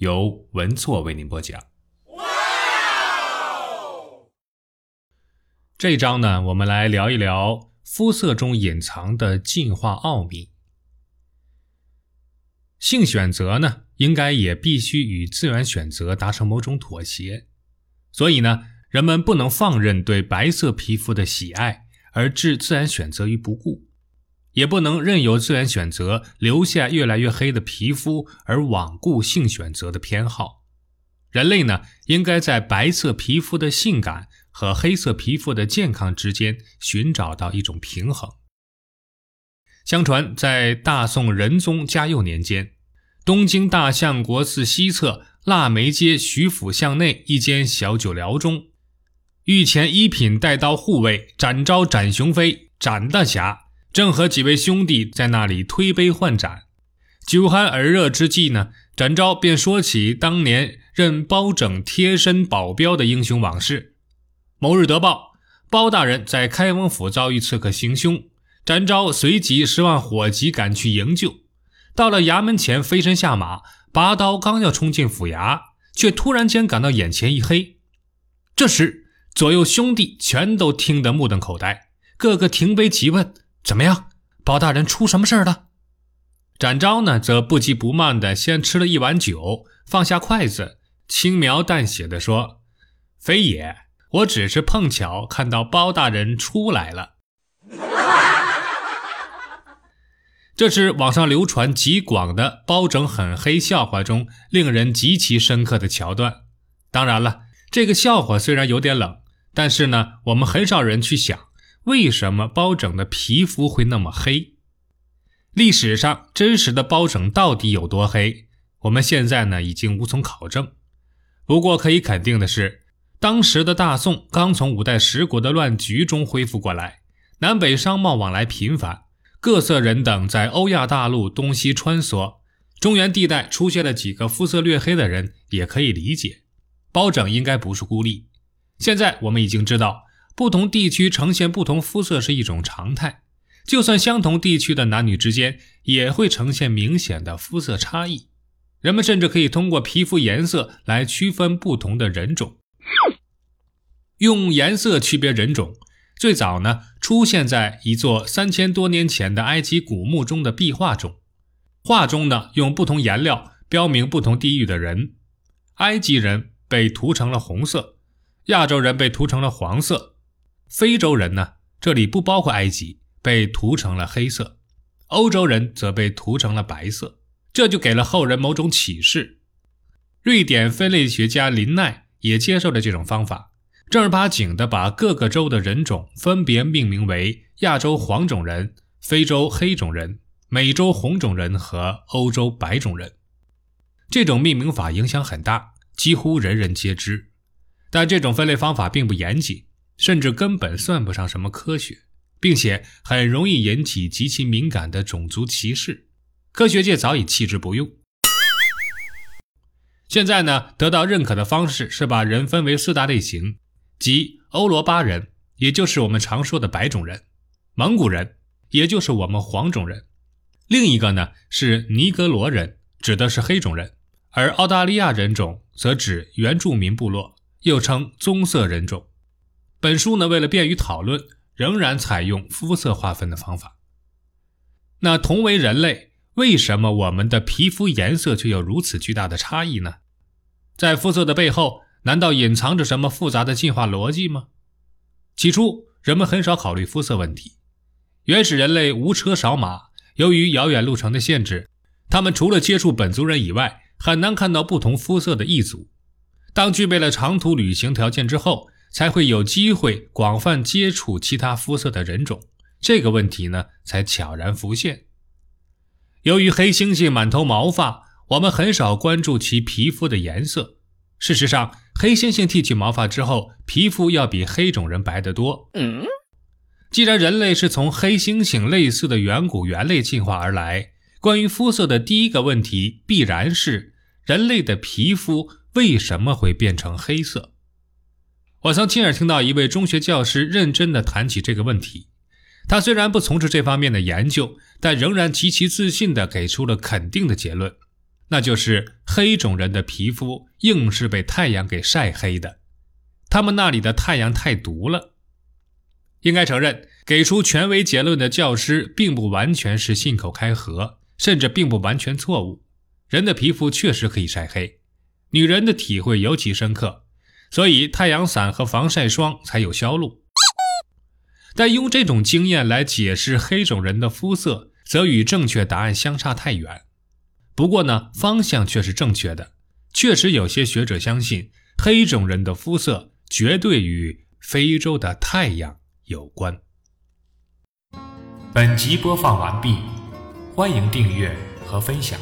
由文措为您播讲。这一章呢，我们来聊一聊肤色中隐藏的进化奥秘。性选择呢，应该也必须与自然选择达成某种妥协。所以呢，人们不能放任对白色皮肤的喜爱而置自然选择于不顾。也不能任由自然选择留下越来越黑的皮肤，而罔顾性选择的偏好。人类呢，应该在白色皮肤的性感和黑色皮肤的健康之间寻找到一种平衡。相传，在大宋仁宗嘉佑年间，东京大相国寺西侧腊梅街徐府巷内一间小酒寮中，御前一品带刀护卫展昭、展雄飞、展大侠。正和几位兄弟在那里推杯换盏，酒酣耳热之际呢，展昭便说起当年任包拯贴身保镖的英雄往事。某日得报，包大人在开封府遭遇刺客行凶，展昭随即十万火急赶去营救。到了衙门前，飞身下马，拔刀刚要冲进府衙，却突然间感到眼前一黑。这时，左右兄弟全都听得目瞪口呆，个个停杯急问。怎么样，包大人出什么事儿了？展昭呢，则不急不慢地先吃了一碗酒，放下筷子，轻描淡写地说：“非也，我只是碰巧看到包大人出来了。”这是网上流传极广的包拯很黑笑话中令人极其深刻的桥段。当然了，这个笑话虽然有点冷，但是呢，我们很少人去想。为什么包拯的皮肤会那么黑？历史上真实的包拯到底有多黑？我们现在呢已经无从考证。不过可以肯定的是，当时的大宋刚从五代十国的乱局中恢复过来，南北商贸往来频繁，各色人等在欧亚大陆东西穿梭，中原地带出现了几个肤色略黑的人也可以理解。包拯应该不是孤立。现在我们已经知道。不同地区呈现不同肤色是一种常态，就算相同地区的男女之间也会呈现明显的肤色差异。人们甚至可以通过皮肤颜色来区分不同的人种。用颜色区别人种，最早呢出现在一座三千多年前的埃及古墓中的壁画中。画中呢用不同颜料标明不同地域的人，埃及人被涂成了红色，亚洲人被涂成了黄色。非洲人呢？这里不包括埃及，被涂成了黑色；欧洲人则被涂成了白色。这就给了后人某种启示。瑞典分类学家林奈也接受了这种方法，正儿八经地把各个州的人种分别命名为亚洲黄种人、非洲黑种人、美洲红种人和欧洲白种人。这种命名法影响很大，几乎人人皆知。但这种分类方法并不严谨。甚至根本算不上什么科学，并且很容易引起极其敏感的种族歧视。科学界早已弃之不用。现在呢，得到认可的方式是把人分为四大类型，即欧罗巴人，也就是我们常说的白种人；蒙古人，也就是我们黄种人；另一个呢是尼格罗人，指的是黑种人；而澳大利亚人种则指原住民部落，又称棕色人种。本书呢，为了便于讨论，仍然采用肤色划分的方法。那同为人类，为什么我们的皮肤颜色却有如此巨大的差异呢？在肤色的背后，难道隐藏着什么复杂的进化逻辑吗？起初，人们很少考虑肤色问题。原始人类无车少马，由于遥远路程的限制，他们除了接触本族人以外，很难看到不同肤色的异族。当具备了长途旅行条件之后，才会有机会广泛接触其他肤色的人种，这个问题呢才悄然浮现。由于黑猩猩满头毛发，我们很少关注其皮肤的颜色。事实上，黑猩猩剃去毛发之后，皮肤要比黑种人白得多。嗯既然人类是从黑猩猩类似的远古猿类进化而来，关于肤色的第一个问题必然是：人类的皮肤为什么会变成黑色？我曾亲耳听到一位中学教师认真地谈起这个问题。他虽然不从事这方面的研究，但仍然极其自信地给出了肯定的结论。那就是黑种人的皮肤硬是被太阳给晒黑的，他们那里的太阳太毒了。应该承认，给出权威结论的教师并不完全是信口开河，甚至并不完全错误。人的皮肤确实可以晒黑，女人的体会尤其深刻，所以太阳伞和防晒霜才有销路。但用这种经验来解释黑种人的肤色，则与正确答案相差太远。不过呢，方向却是正确的。确实有些学者相信，黑种人的肤色绝对与非洲的太阳有关。本集播放完毕，欢迎订阅和分享。